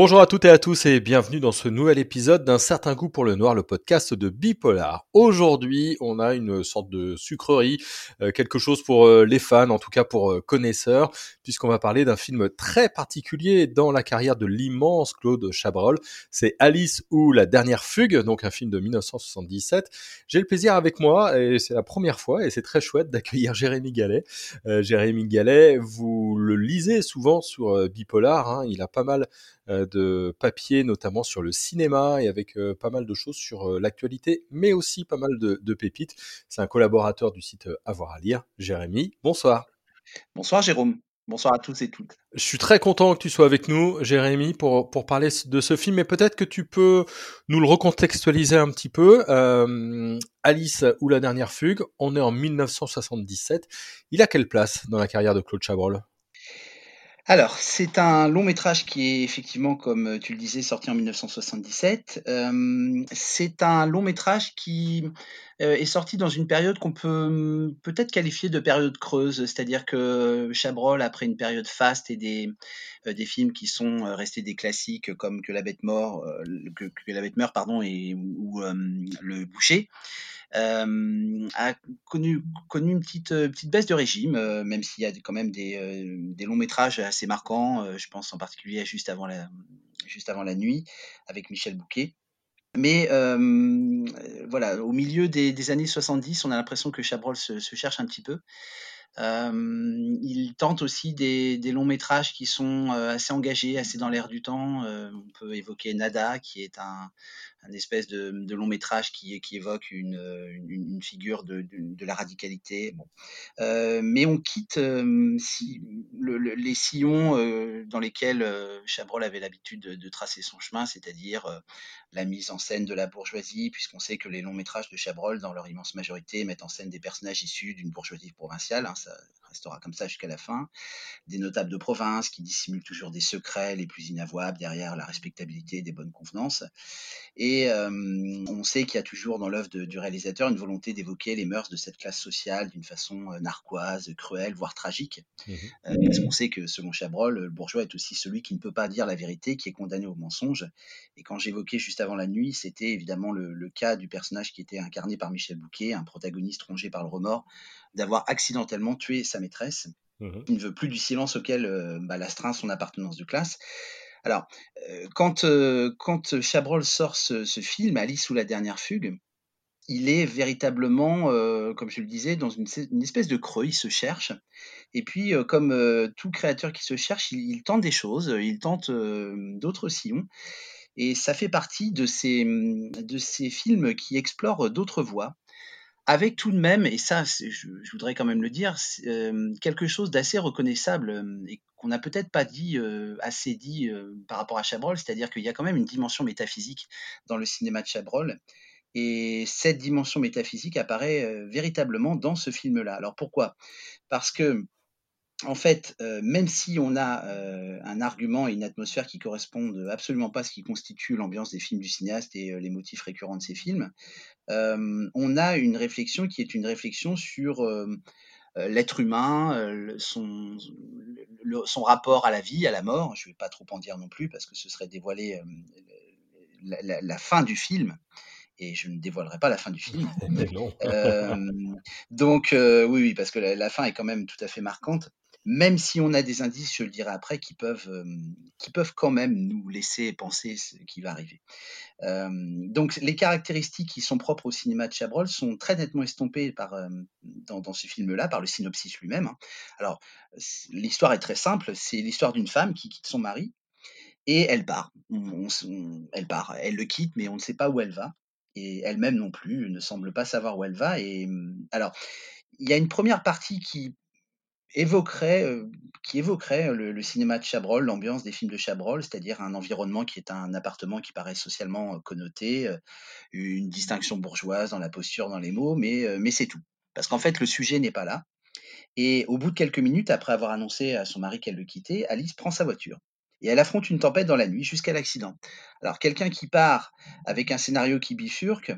Bonjour à toutes et à tous et bienvenue dans ce nouvel épisode d'un certain goût pour le noir, le podcast de Bipolar. Aujourd'hui, on a une sorte de sucrerie, euh, quelque chose pour euh, les fans, en tout cas pour euh, connaisseurs, puisqu'on va parler d'un film très particulier dans la carrière de l'immense Claude Chabrol. C'est Alice ou la dernière fugue, donc un film de 1977. J'ai le plaisir avec moi, et c'est la première fois, et c'est très chouette d'accueillir Jérémy Gallet. Jérémy Gallet, vous le lisez souvent sur Bipolar, hein, il a pas mal euh, de papier, notamment sur le cinéma et avec euh, pas mal de choses sur euh, l'actualité, mais aussi pas mal de, pépites. C'est un collaborateur du site Avoir à lire, Jérémy. Bonsoir. Bonsoir Jérôme. Bonsoir à tous et toutes. Je suis très content que tu sois avec nous, Jérémy, pour, pour parler de ce film, mais peut-être que tu peux nous le recontextualiser un petit peu. Alice ou la dernière fugue, on est en 1977. Il a quelle place dans la carrière de Claude Chabrol? Alors, c'est un long métrage qui est effectivement, comme euh, tu le disais, sorti en 1977. Euh, c'est un long métrage qui euh, est sorti dans une période qu'on peut hum, peut-être qualifier de période creuse, c'est-à-dire que Chabrol, après une période faste et des, des films qui sont restés des classiques comme Que la bête meurt, et ou, Le Boucher, a connu, connu une petite, euh, petite baisse de régime, euh, même s'il y a quand même des, des longs métrages assez marquants. je pense en particulier à Juste avant la, juste avant la nuit avec Michel Bouquet. Mais voilà, au milieu des, des, années 70, on a l'impression que Chabrol se, se, cherche un petit peu. il tente aussi des, des, longs métrages qui sont assez engagés, assez dans l'air du temps. on peut évoquer Nada, qui est un, un espèce de, long métrage qui, évoque une, figure de, la radicalité. Bon. Euh, mais on quitte euh, si, le, le, les sillons euh, dans lesquels Chabrol avait l'habitude de, tracer son chemin, c'est-à-dire la mise en scène de la bourgeoisie, puisqu'on sait que les longs métrages de Chabrol, dans leur immense majorité, mettent en scène des personnages issus d'une bourgeoisie provinciale. Hein, restera comme ça jusqu'à la fin, des notables de province qui dissimulent toujours des secrets les plus inavouables derrière la respectabilité des bonnes convenances. Et euh, on sait qu'il y a toujours dans l'œuvre du réalisateur une volonté d'évoquer les mœurs de cette classe sociale d'une façon euh, narquoise, cruelle, voire tragique. Mmh euh, parce qu'on sait que selon Chabrol, le bourgeois est aussi celui qui ne peut pas dire la vérité, qui est condamné au mensonge. Et quand j'évoquais juste avant la nuit, c'était évidemment le, le, cas du personnage qui était incarné par Michel Bouquet, un protagoniste rongé par le remords, d'avoir accidentellement tué sa maîtresse. Mmh Il ne veut plus du silence auquel euh, bah, l'astreint son appartenance de classe. Alors, euh, quand, euh, quand Chabrol sort ce, ce, film, Alice ou la dernière fugue, il est véritablement, comme je le disais, dans une, une, espèce de creux, il se cherche. Et puis, comme tout créateur qui se cherche, il, il tente des choses, il tente d'autres sillons. Et ça fait partie de ces, de ces films qui explorent d'autres voies avec tout de même, et ça, je, voudrais quand même le dire, euh, quelque chose d'assez reconnaissable euh, et qu'on n'a peut-être pas dit euh, assez dit par rapport à Chabrol, c'est-à-dire qu'il y a quand même une dimension métaphysique dans le cinéma de Chabrol. Et cette dimension métaphysique apparaît véritablement dans ce film-là. Alors pourquoi? Parce que en fait, euh, même si on a euh, un argument et une atmosphère qui correspondent absolument pas à ce qui constitue l'ambiance des films du cinéaste et euh, les motifs récurrents de ces films, on a une réflexion qui est une réflexion sur l'être humain, son, le, son rapport à la vie, à la mort. Je ne vais pas trop en dire non plus parce que ce serait dévoiler la, la, la, fin du film et je ne dévoilerai pas la fin du film. euh, donc euh, oui, oui, parce que la, la, fin est quand même tout à fait marquante même si on a des indices, je le dirai après, qui peuvent, euh, qui peuvent quand même nous laisser penser ce qui va arriver. Euh, donc les caractéristiques qui sont propres au cinéma de Chabrol sont très nettement estompées par, euh, dans, ce film-là, par le synopsis lui-même. Hein. Alors l'histoire est très simple, c'est l'histoire d'une femme qui quitte son mari et elle part. Elle part, elle le quitte, mais on ne sait pas où elle va. Et elle-même non plus ne semble pas savoir où elle va. Et alors, il y a une première partie qui évoquerait, euh, qui évoquerait le, le, cinéma de Chabrol, l'ambiance des films de Chabrol, c'est-à-dire un environnement qui est un appartement qui paraît socialement euh, connoté, euh, une distinction bourgeoise dans la posture, dans les mots, mais, mais c'est tout. Parce qu'en fait, le sujet n'est pas là. Et au bout de quelques minutes, après avoir annoncé à son mari qu'elle le quittait, Alice prend sa voiture. Et elle affronte une tempête dans la nuit jusqu'à l'accident. Alors quelqu'un qui part avec un scénario qui bifurque,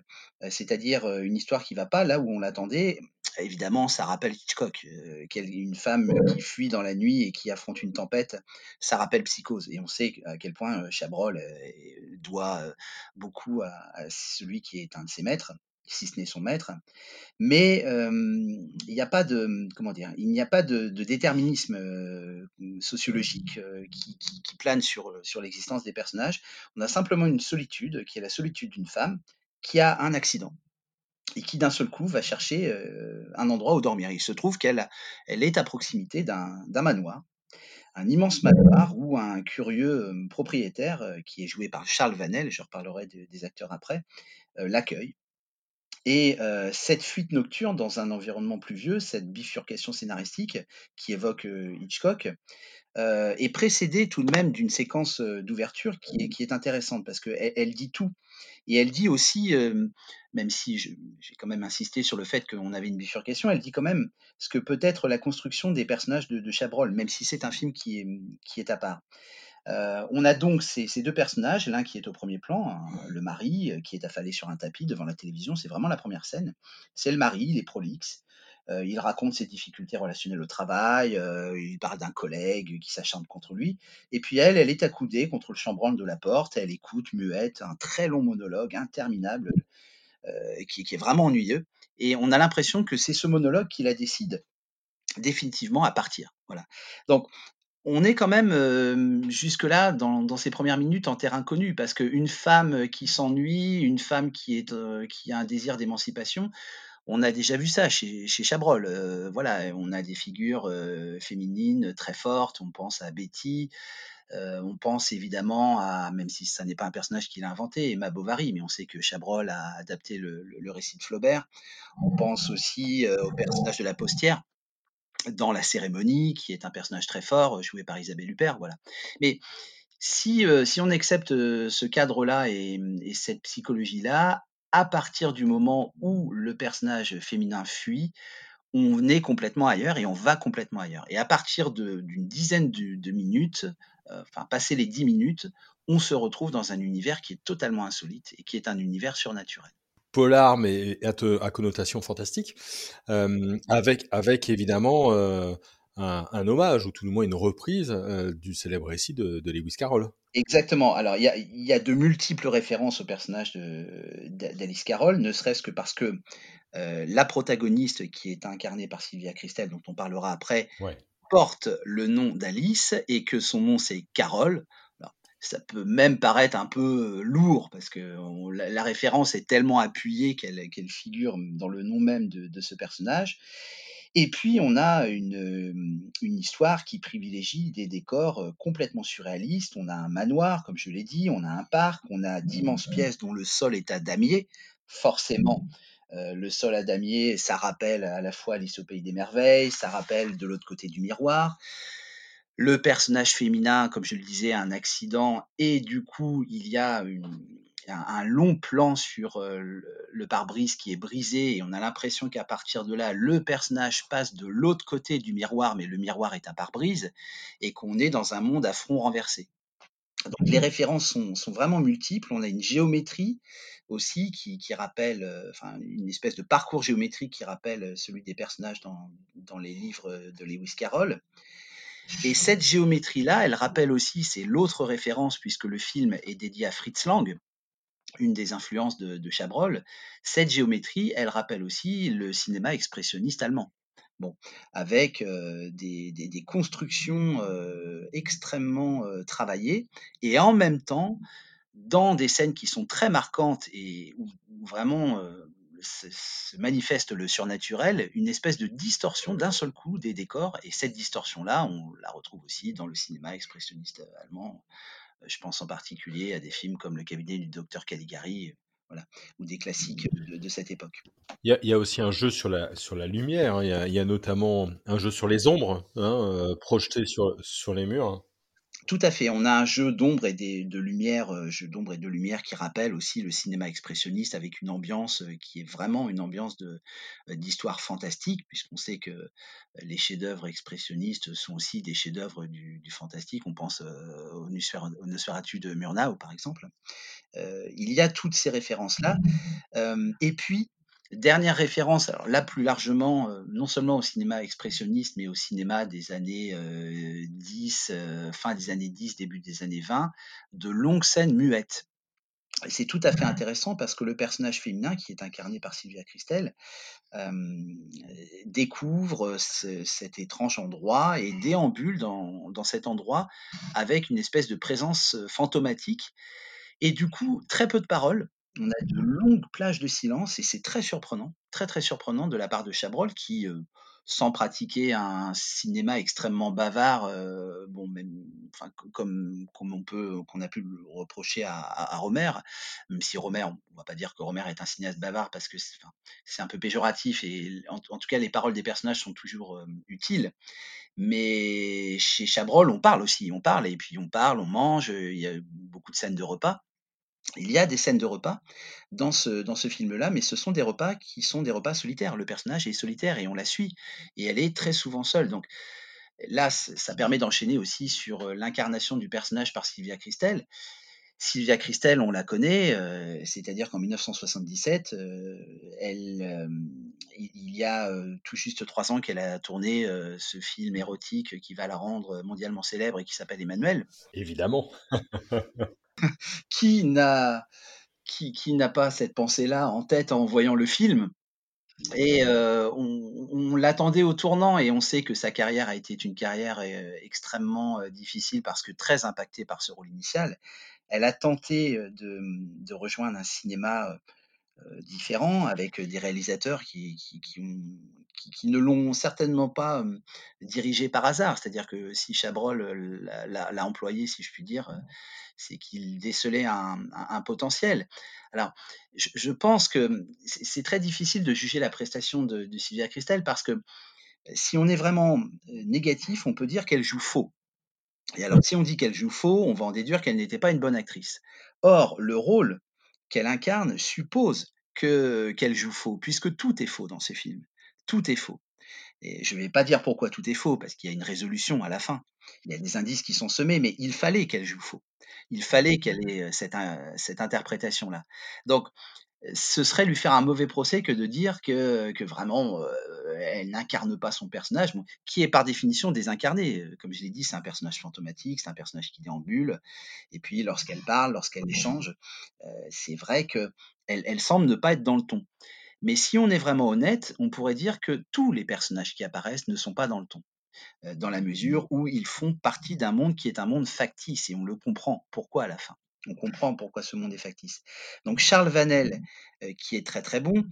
c'est-à-dire une histoire qui va pas là où on l'attendait, évidemment, ça rappelle Hitchcock, heu, une femme qui fuit dans la nuit et qui affronte une tempête, ça rappelle Psychose et on sait à quel point, heu, Chabrol, doit, beaucoup à celui qui est un de ses maîtres, si ce n'est son maître. Mais, il n'y a pas de, comment dire? Il n'y a pas de déterminisme, sociologique, qui plane sur l'existence des personnages. On a simplement une solitude, qui est la solitude d'une femme qui a un accident et qui d'un seul coup va chercher un endroit où dormir. Il se trouve qu'elle elle est à proximité d'un manoir, un immense manoir où un curieux propriétaire, qui est joué par Charles Vanel, je reparlerai des acteurs après, l'accueille. Et cette fuite nocturne dans un environnement pluvieux, cette bifurcation scénaristique qui évoque Hitchcock, est précédée tout de même d'une séquence d'ouverture qui est, intéressante parce qu'elle elle dit tout. Et elle dit aussi, même si j'ai quand même insisté sur le fait qu'on avait une bifurcation, elle dit quand même ce que peut être la construction des personnages de, Chabrol, même si c'est un film qui est, qui est à part. on a donc ces, ces deux personnages, l'un qui est au premier plan, hein, le mari qui est affalé sur un tapis devant la télévision, c'est vraiment la première scène. C'est le mari, il est prolixe, euh, il raconte ses difficultés relationnelles au travail, euh, il parle d'un collègue qui s'acharne contre lui. Et puis elle, elle est accoudée contre le chambranle de la porte, elle écoute muette un très long monologue interminable euh, qui, est vraiment ennuyeux. Et on a l'impression que c'est ce monologue qui la décide définitivement à partir. Voilà. Donc on est quand même jusque-là dans, ces premières minutes en terrain connu parce qu'une femme qui s'ennuie, une femme qui, a un désir d'émancipation, on a déjà vu ça chez, Chabrol. Euh, voilà, on a des figures euh, féminines très fortes. On pense à Betty. Euh, on pense évidemment à, même si ça n'est pas un personnage qu'il a inventé, Emma Bovary, mais on sait que Chabrol a adapté le, récit de Flaubert. On pense aussi au personnage de la postière dans La cérémonie, qui est un personnage très fort, joué par Isabelle Huppert. Voilà. Mais si, si on accepte ce cadre-là et cette psychologie-là, à partir du moment où le personnage féminin fuit, on est complètement ailleurs et on va complètement ailleurs. Et à partir d'une dizaine de, minutes, euh, enfin, passer les dix minutes, on se retrouve dans un univers qui est totalement insolite et qui est un univers surnaturel. Polar, mais à, connotation fantastique, euh, avec, avec évidemment euh, un, hommage, ou tout le moins une reprise du célèbre récit de, Lewis Carroll. Exactement. Alors, il y a, de multiples références au personnage d'Alice Carroll, ne serait-ce que parce que la protagoniste, qui est incarnée par Sylvia Christel, dont on parlera après, porte le nom d'Alice et que son nom c'est Carole. ça peut même paraître un peu lourd parce que la, référence est tellement appuyée qu'elle figure dans le nom même de ce personnage. Et puis, on a une, une histoire qui privilégie des décors complètement surréalistes. On a un manoir, comme je l'ai dit, on a un parc, on a d'immenses pièces dont le sol est à damier. Forcément, le sol à damier, ça rappelle à la fois Alice au Pays des Merveilles, ça rappelle de l'autre côté du miroir. Le personnage féminin, comme je le disais, a un accident et du coup, il y a une, un, long plan sur euh, le, pare-brise qui est brisé et on a l'impression qu'à partir de là, le personnage passe de l'autre côté du miroir, mais le miroir est un pare-brise et qu'on est dans un monde à front renversé. Donc les références sont, vraiment multiples. On a une géométrie aussi qui, rappelle, euh, enfin une espèce de parcours géométrique qui rappelle celui des personnages dans, dans les livres de Lewis Carroll. Et cette géométrie-là, elle rappelle aussi, c'est l'autre référence puisque le film est dédié à Fritz Lang, une des influences de, Chabrol, cette géométrie, elle rappelle aussi le cinéma expressionniste allemand. Bon, avec des, constructions extrêmement travaillées et en même temps, dans des scènes qui sont très marquantes et où, vraiment se, manifeste le surnaturel, une espèce de distorsion d'un seul coup des décors. Et cette distorsion-là, on la retrouve aussi dans le cinéma expressionniste allemand, je pense en particulier à des films comme Le cabinet du docteur Caligari, voilà, ou des classiques de, cette époque. Il y, a, aussi un jeu sur la, sur la lumière, hein. il, y a, notamment un jeu sur les ombres hein, euh, projetées sur, sur les murs. Tout à fait. On a un jeu d'ombre et de lumière, euh, jeu d'ombre et de lumière qui rappelle aussi le cinéma expressionniste avec une ambiance euh, qui est vraiment une ambiance euh, d'histoire fantastique, puisqu'on sait que les chefs-d'œuvre expressionnistes sont aussi des chefs-d'œuvre du, fantastique. On pense au, Nosferatu de Murnau, par exemple. il y a toutes ces références-là. et puis, Dernière référence, alors là plus largement, euh, non seulement au cinéma expressionniste, mais au cinéma des années 10, fin des années 10, début des années 20, de longues scènes muettes. Et c'est tout à fait intéressant parce que le personnage féminin, qui est incarné par Sylvia Christel, découvre cet étrange endroit et déambule dans, dans, cet endroit avec une espèce de présence fantomatique. Et du coup, très peu de paroles. On a de longues plages de silence et c'est très surprenant, très très surprenant de la part de Chabrol qui, sans pratiquer un cinéma extrêmement bavard, euh, bon, même, comme, comme on peut, qu'on a pu le reprocher à, Romer, même si Romer, on va pas dire que Romer est un cinéaste bavard parce que c'est un peu péjoratif et en, tout cas les paroles des personnages sont toujours euh, utiles. Mais chez Chabrol, on parle aussi, on parle et puis on parle, on mange, il y a beaucoup de scènes de repas. Il y a des scènes de repas dans ce, film-là, mais ce sont des repas qui sont des repas solitaires. Le personnage est solitaire et on la suit, et elle est très souvent seule. Donc là, ça permet d'enchaîner aussi sur euh, l'incarnation du personnage par Sylvia Christel. Sylvia Christel, on la connaît, euh, c'est-à-dire qu'en 1977, euh, il y a tout juste trois ans qu'elle a tourné ce film érotique qui va la rendre mondialement célèbre et qui s'appelle Emmanuel. Évidemment. qui n'a qui, qui n'a pas cette pensée-là en tête en voyant le film et euh, on, on l'attendait au tournant et on sait que sa carrière a été une carrière euh, extrêmement euh, difficile parce que très impactée par ce rôle initial. Elle a tenté de, de rejoindre un cinéma différent avec des réalisateurs qui, qui, qui, qui ne l'ont certainement pas dirigé par hasard. C'est-à-dire que si Chabrol l'a employé, si je puis dire, c'est qu'il décelait un, potentiel. Alors, je, pense que c'est très difficile de juger la prestation de, Sylvia Christel parce que si on est vraiment négatif, on peut dire qu'elle joue faux. Et alors, si on dit qu'elle joue faux, on va en déduire qu'elle n'était pas une bonne actrice. Or, le rôle qu'elle incarne suppose que qu'elle joue faux, puisque tout est faux dans ces films. Tout est faux. Et je ne vais pas dire pourquoi tout est faux, parce qu'il y a une résolution à la fin. Il y a des indices qui sont semés, mais il fallait qu'elle joue faux. Il fallait qu'elle ait cette, cette interprétation-là. Donc, ce serait lui faire un mauvais procès que de dire que, vraiment euh, elle n'incarne pas son personnage, qui est par définition désincarné. Comme je l'ai dit, c'est un personnage fantomatique, c'est un personnage qui déambule. Et puis lorsqu'elle parle, lorsqu'elle échange, euh, c'est vrai que elle, elle, semble ne pas être dans le ton. Mais si on est vraiment honnête, on pourrait dire que tous les personnages qui apparaissent ne sont pas dans le ton, euh, dans la mesure où ils font partie d'un monde qui est un monde factice, et on le comprend. Pourquoi à la fin? On comprend pourquoi ce monde est factice. Donc Charles Vanel, euh, qui est très très bon,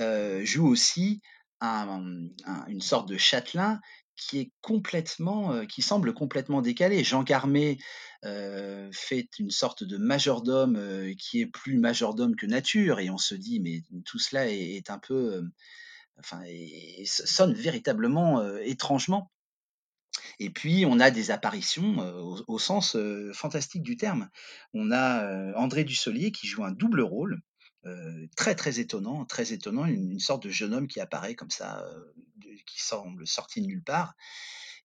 euh, joue aussi un, un, une sorte de châtelain qui est complètement, euh, qui semble complètement décalé. Jean Carmé euh, fait une sorte de majordome euh, qui est plus majordome que nature, et on se dit, mais tout cela est, un peu, enfin, sonne véritablement étrangement. Et puis, on a des apparitions au, au, sens fantastique du terme. On a André Dussolier qui joue un double rôle. Euh, très très étonnant, très étonnant, une, sorte de jeune homme qui apparaît comme ça, euh, qui semble sorti de nulle part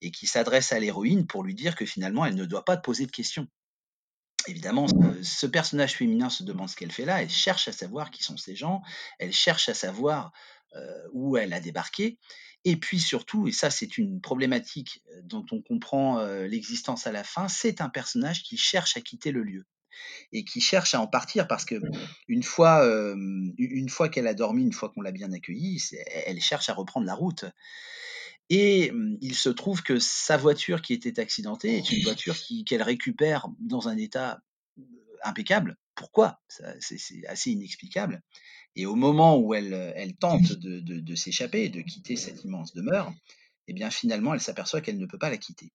et qui s'adresse à l'héroïne pour lui dire que finalement elle ne doit pas te poser de questions. Évidemment, ce, personnage féminin se demande ce qu'elle fait là, elle cherche à savoir qui sont ces gens, elle cherche à savoir euh, où elle a débarqué, et puis surtout, et ça c'est une problématique dont on comprend l'existence à la fin, c'est un personnage qui cherche à quitter le lieu et qui cherche à en partir parce que une fois, euh, une fois qu'elle a dormi, une fois qu'on l'a bien accueillie, elle cherche à reprendre la route. Et il se trouve que sa voiture qui était accidentée est une voiture qu'elle qu récupère dans un état impeccable. Pourquoi? C'est assez inexplicable. Et au moment où elle, elle tente de, de, de s'échapper, de quitter cette immense demeure, eh bien finalement, elle s'aperçoit qu'elle ne peut pas la quitter.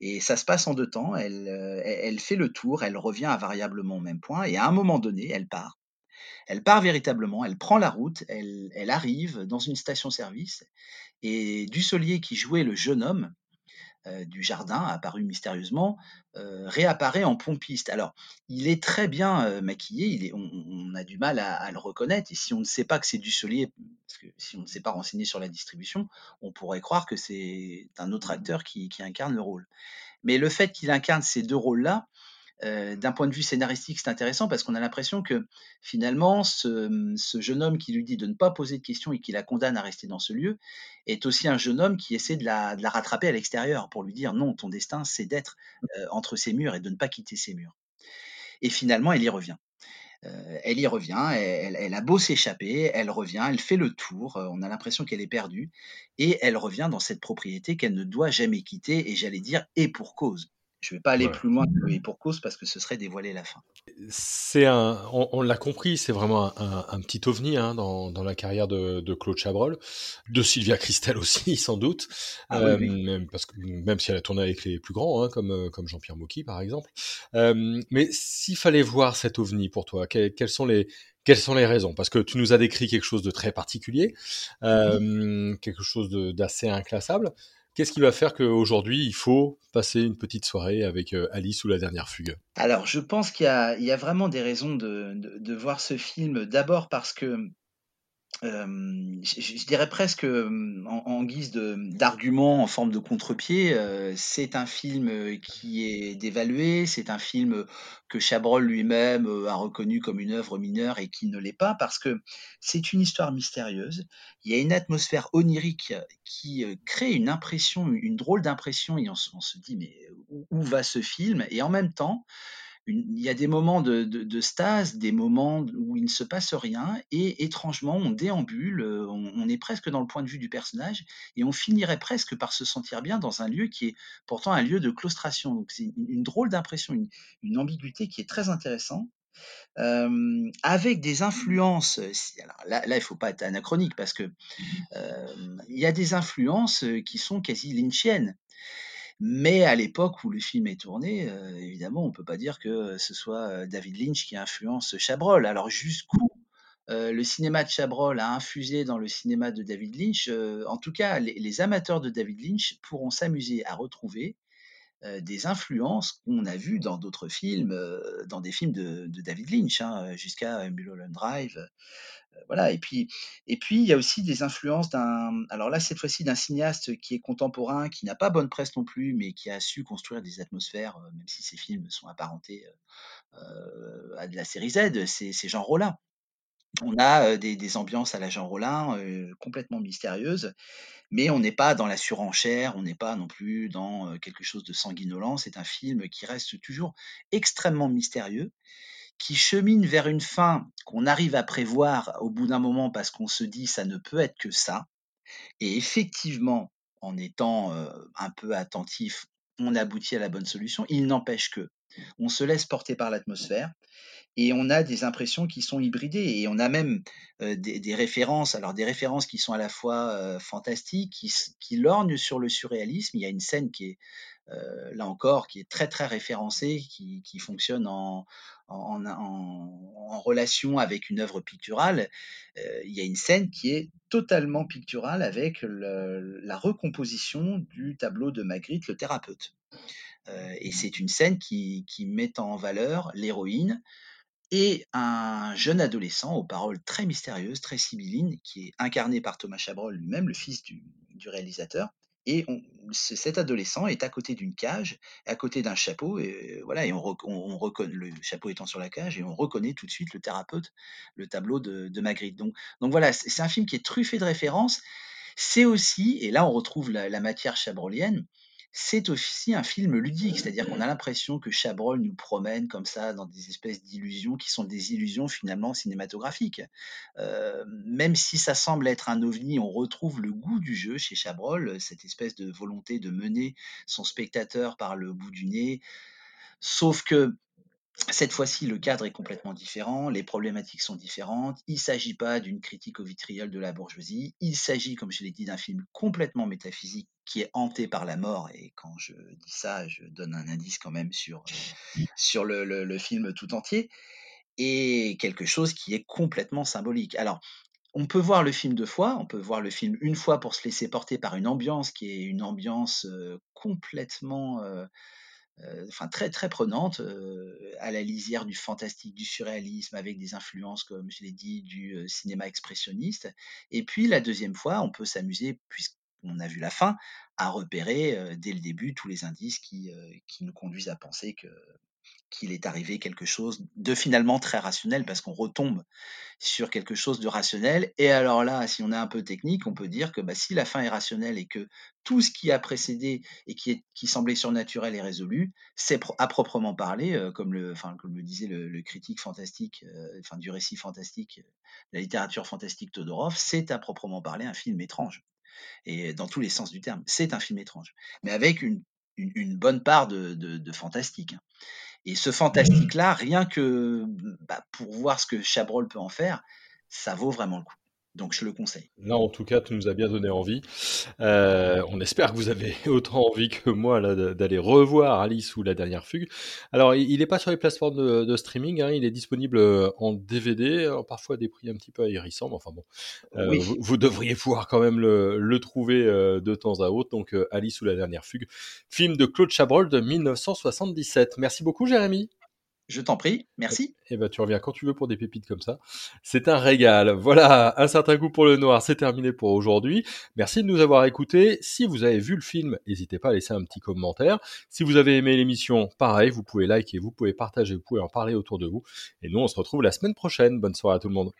Et ça se passe en deux temps. Elle, elle fait le tour, elle revient invariablement au même point, et à un moment donné, elle part. Elle part véritablement, elle prend la route, elle, arrive dans une station-service, et Dussolier, qui jouait le jeune homme euh, du jardin, apparu mystérieusement, euh, réapparaît en pompiste. Alors, il est très bien euh, maquillé, on, a du mal à, à, le reconnaître, et si on ne sait pas que c'est Dussolier, parce que si on ne s'est pas renseigné sur la distribution, on pourrait croire que c'est un autre acteur qui, qui incarne le rôle. Mais le fait qu'il incarne ces deux rôles-là, euh, d'un point de vue scénaristique, c'est intéressant parce qu'on a l'impression que finalement, ce, jeune homme qui lui dit de ne pas poser de questions et qui la condamne à rester dans ce lieu est aussi un jeune homme qui essaie de la, rattraper à l'extérieur pour lui dire non, ton destin, c'est d'être euh, entre ces murs et de ne pas quitter ces murs. Et finalement, elle y revient. Euh, elle y revient, elle, a beau s'échapper, elle revient, elle fait le tour, on a l'impression qu'elle est perdue, et elle revient dans cette propriété qu'elle ne doit jamais quitter, et j'allais dire, et pour cause. Je ne vais pas aller plus loin que et pour cause parce que ce serait dévoiler la fin. C'est un, on, l'a compris, c'est vraiment un, petit ovni hein, dans, dans, la carrière de, de, Claude Chabrol, de Sylvia Christel aussi sans doute, ah euh, parce que même si elle a tourné avec les plus grands, hein, comme euh, comme Jean-Pierre Mocky par exemple. Euh, mais s'il fallait voir cet ovni pour toi, quelles sont les quelles sont les raisons? Parce que tu nous as décrit quelque chose de très particulier, quelque chose d'assez inclassable. Qu'est-ce qui va faire qu'aujourd'hui, il faut passer une petite soirée avec euh, Alice ou la dernière fugue? Alors, je pense qu'il y, a vraiment des raisons de voir ce film. D'abord parce que je, dirais presque en, guise d'argument en forme de contre-pied, c'est un film qui est dévalué, c'est un film que Chabrol lui-même a reconnu comme une œuvre mineure et qui ne l'est pas parce que c'est une histoire mystérieuse. Il y a une atmosphère onirique qui crée une impression, une drôle d'impression et on, se dit mais où va ce film? Et en même temps, il y a des moments de, stase, des moments où il ne se passe rien, et étrangement, on déambule, euh, on, est presque dans le point de vue du personnage, et on finirait presque par se sentir bien dans un lieu qui est pourtant un lieu de claustration. Donc c'est une, drôle d'impression, une, ambiguïté qui est très intéressante. Euh, avec des influences, là, il ne faut pas être anachronique parce que euh, il y a des influences qui sont quasi lynchiennes. Mais à l'époque où le film est tourné, euh, évidemment, on ne peut pas dire que ce soit euh, David Lynch qui influence Chabrol. Alors jusqu'où euh, le cinéma de Chabrol a infusé dans le cinéma de David Lynch, en tout cas, les, amateurs de David Lynch pourront s'amuser à retrouver des influences qu'on a vues dans d'autres films, dans des films de, David Lynch, hein, jusqu'à Mulholland Drive, voilà. Et puis, et puis, il y a aussi des influences d'un, alors là, cette fois-ci, d'un cinéaste qui est contemporain, qui n'a pas bonne presse non plus, mais qui a su construire des atmosphères, euh, même si ses films sont apparentés euh, euh, à de la série Z, c'est Jean Rollin. On a des, ambiances à la Jean Rollin complètement mystérieuses, mais on n'est pas dans la surenchère, on n'est pas non plus dans quelque chose de sanguinolent. C'est un film qui reste toujours extrêmement mystérieux qui chemine vers une fin qu'on arrive à prévoir au bout d'un moment parce qu'on se dit ça ne peut être que ça. Et effectivement, en étant un peu attentif, on aboutit à la bonne solution. Il n'empêche que on se laisse porter par l'atmosphère et on a des impressions qui sont hybridées et on a même des, références, alors des références qui sont à la fois fantastiques, qui, lorgnent sur le surréalisme. Il y a une scène qui est là encore qui est très très référencée, qui, fonctionne en, relation avec une œuvre picturale, euh, il y a une scène qui est totalement picturale avec la recomposition du tableau de Magritte, le thérapeute. Euh, et c'est une scène qui, met en valeur l'héroïne et un jeune adolescent aux paroles très mystérieuses, très sibyllines, qui est incarné par Thomas Chabrol lui-même, le fils du, réalisateur, et cet adolescent est à côté d'une cage, à côté d'un chapeau, et voilà, et on, reconnaît le chapeau étant sur la cage, et on reconnaît tout de suite le thérapeute, le tableau de, Magritte. Donc, donc voilà, c'est un film qui est truffé de références. C'est aussi, et là on retrouve la, la matière chabrolienne, c'est aussi un film ludique, c'est-à-dire qu'on a l'impression que Chabrol nous promène comme ça dans des espèces d'illusions qui sont des illusions finalement cinématographiques. Euh, même si ça semble être un ovni, on retrouve le goût du jeu chez Chabrol, cette espèce de volonté de mener son spectateur par le bout du nez. Sauf que cette fois-ci, le cadre est complètement différent, les problématiques sont différentes. Il ne s'agit pas d'une critique au vitriol de la bourgeoisie. Il s'agit, comme je l'ai dit, d'un film complètement métaphysique qui est hanté par la mort. Et quand je dis ça, je donne un indice quand même sur, sur le, le film tout entier. Et quelque chose qui est complètement symbolique. Alors, on peut voir le film deux fois, on peut voir le film une fois pour se laisser porter par une ambiance qui est une ambiance euh, complètement euh, euh, enfin très très prenante, euh, à la lisière du fantastique, du surréalisme, avec des influences, comme je l'ai dit, du euh, cinéma expressionniste. Et puis la deuxième fois, on peut s'amuser, puisqu'on a vu la fin, à repérer dès le début tous les indices qui, nous conduisent à penser que qu'il est arrivé quelque chose de finalement très rationnel parce qu'on retombe sur quelque chose de rationnel. Et alors là, si on est un peu technique, on peut dire que bah, si la fin est rationnelle et que tout ce qui a précédé et qui, est, qui semblait surnaturel est résolu, c'est à proprement parler, comme, le, comme le disait le, critique fantastique, enfin, du récit fantastique, la littérature fantastique Todorov, c'est à proprement parler un film étrange. Et dans tous les sens du terme, c'est un film étrange, mais avec une, une, bonne part de, de, fantastique. Hein. Et ce fantastique-là, rien que bah, pour voir ce que Chabrol peut en faire, ça vaut vraiment le coup. Donc je le conseille. Là, en tout cas, tu nous as bien donné envie. Euh, on espère que vous avez autant envie que moi d'aller revoir Alice ou la dernière fugue. Alors, il n'est pas sur les plateformes de, streaming. Hein, il est disponible euh, en DVD, parfois à des prix un petit peu ahérissants. Mais enfin bon, euh, vous, devriez pouvoir quand même le, trouver de temps à autre. Donc, Alice ou la dernière fugue, film de Claude Chabrol de 1977. Merci beaucoup, Jérémy. Je t'en prie, merci. Et eh ben, tu reviens quand tu veux pour des pépites comme ça. C'est un régal. Voilà, un certain coup pour le noir, c'est terminé pour aujourd'hui. Merci de nous avoir écoutés. Si vous avez vu le film, n'hésitez pas à laisser un petit commentaire. Si vous avez aimé l'émission, pareil, vous pouvez liker, vous pouvez partager, vous pouvez en parler autour de vous. Et nous, on se retrouve la semaine prochaine. Bonne soirée à tout le monde.